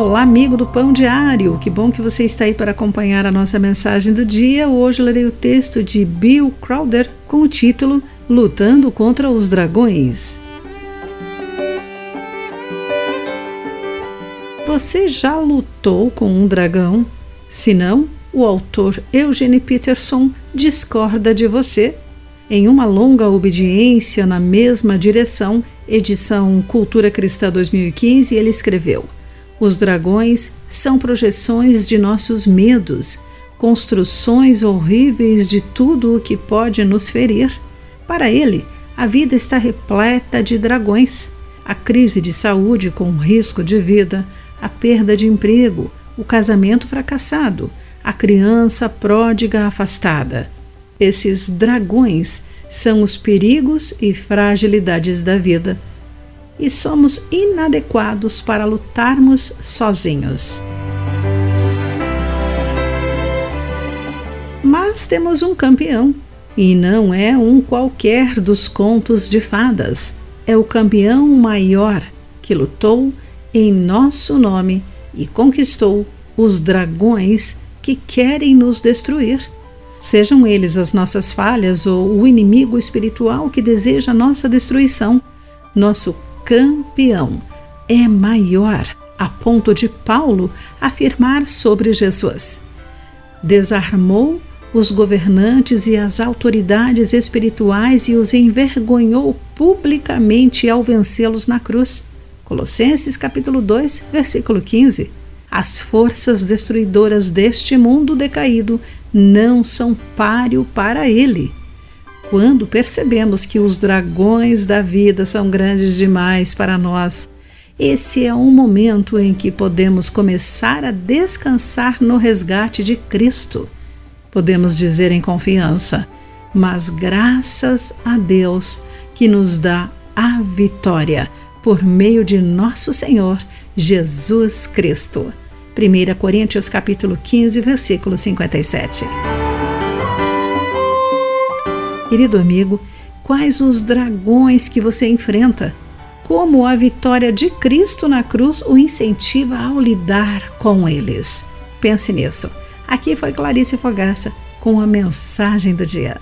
Olá, amigo do Pão Diário. Que bom que você está aí para acompanhar a nossa mensagem do dia. Hoje lerei o texto de Bill Crowder com o título Lutando contra os Dragões. Você já lutou com um dragão? Se não, o autor Eugene Peterson discorda de você. Em uma longa obediência na mesma direção, edição Cultura Cristã 2015, ele escreveu: Os dragões são projeções de nossos medos, construções horríveis de tudo o que pode nos ferir. Para ele, a vida está repleta de dragões. A crise de saúde com risco de vida, a perda de emprego, o casamento fracassado, a criança pródiga afastada. Esses dragões são os perigos e fragilidades da vida e somos inadequados para lutarmos sozinhos. Mas temos um campeão, e não é um qualquer dos contos de fadas. É o campeão maior que lutou em nosso nome e conquistou os dragões que querem nos destruir. Sejam eles as nossas falhas ou o inimigo espiritual que deseja nossa destruição, nosso campeão é maior, a ponto de Paulo afirmar sobre Jesus. Desarmou os governantes e as autoridades espirituais e os envergonhou publicamente ao vencê-los na cruz. Colossenses capítulo 2, versículo 15. As forças destruidoras deste mundo decaído não são páreo para ele. Quando percebemos que os dragões da vida são grandes demais para nós, esse é um momento em que podemos começar a descansar no resgate de Cristo. Podemos dizer em confiança, mas graças a Deus que nos dá a vitória por meio de nosso Senhor Jesus Cristo. 1 Coríntios capítulo 15, versículo 57. Querido amigo, quais os dragões que você enfrenta? Como a vitória de Cristo na cruz o incentiva ao lidar com eles? Pense nisso. Aqui foi Clarice Fogaça com a mensagem do dia.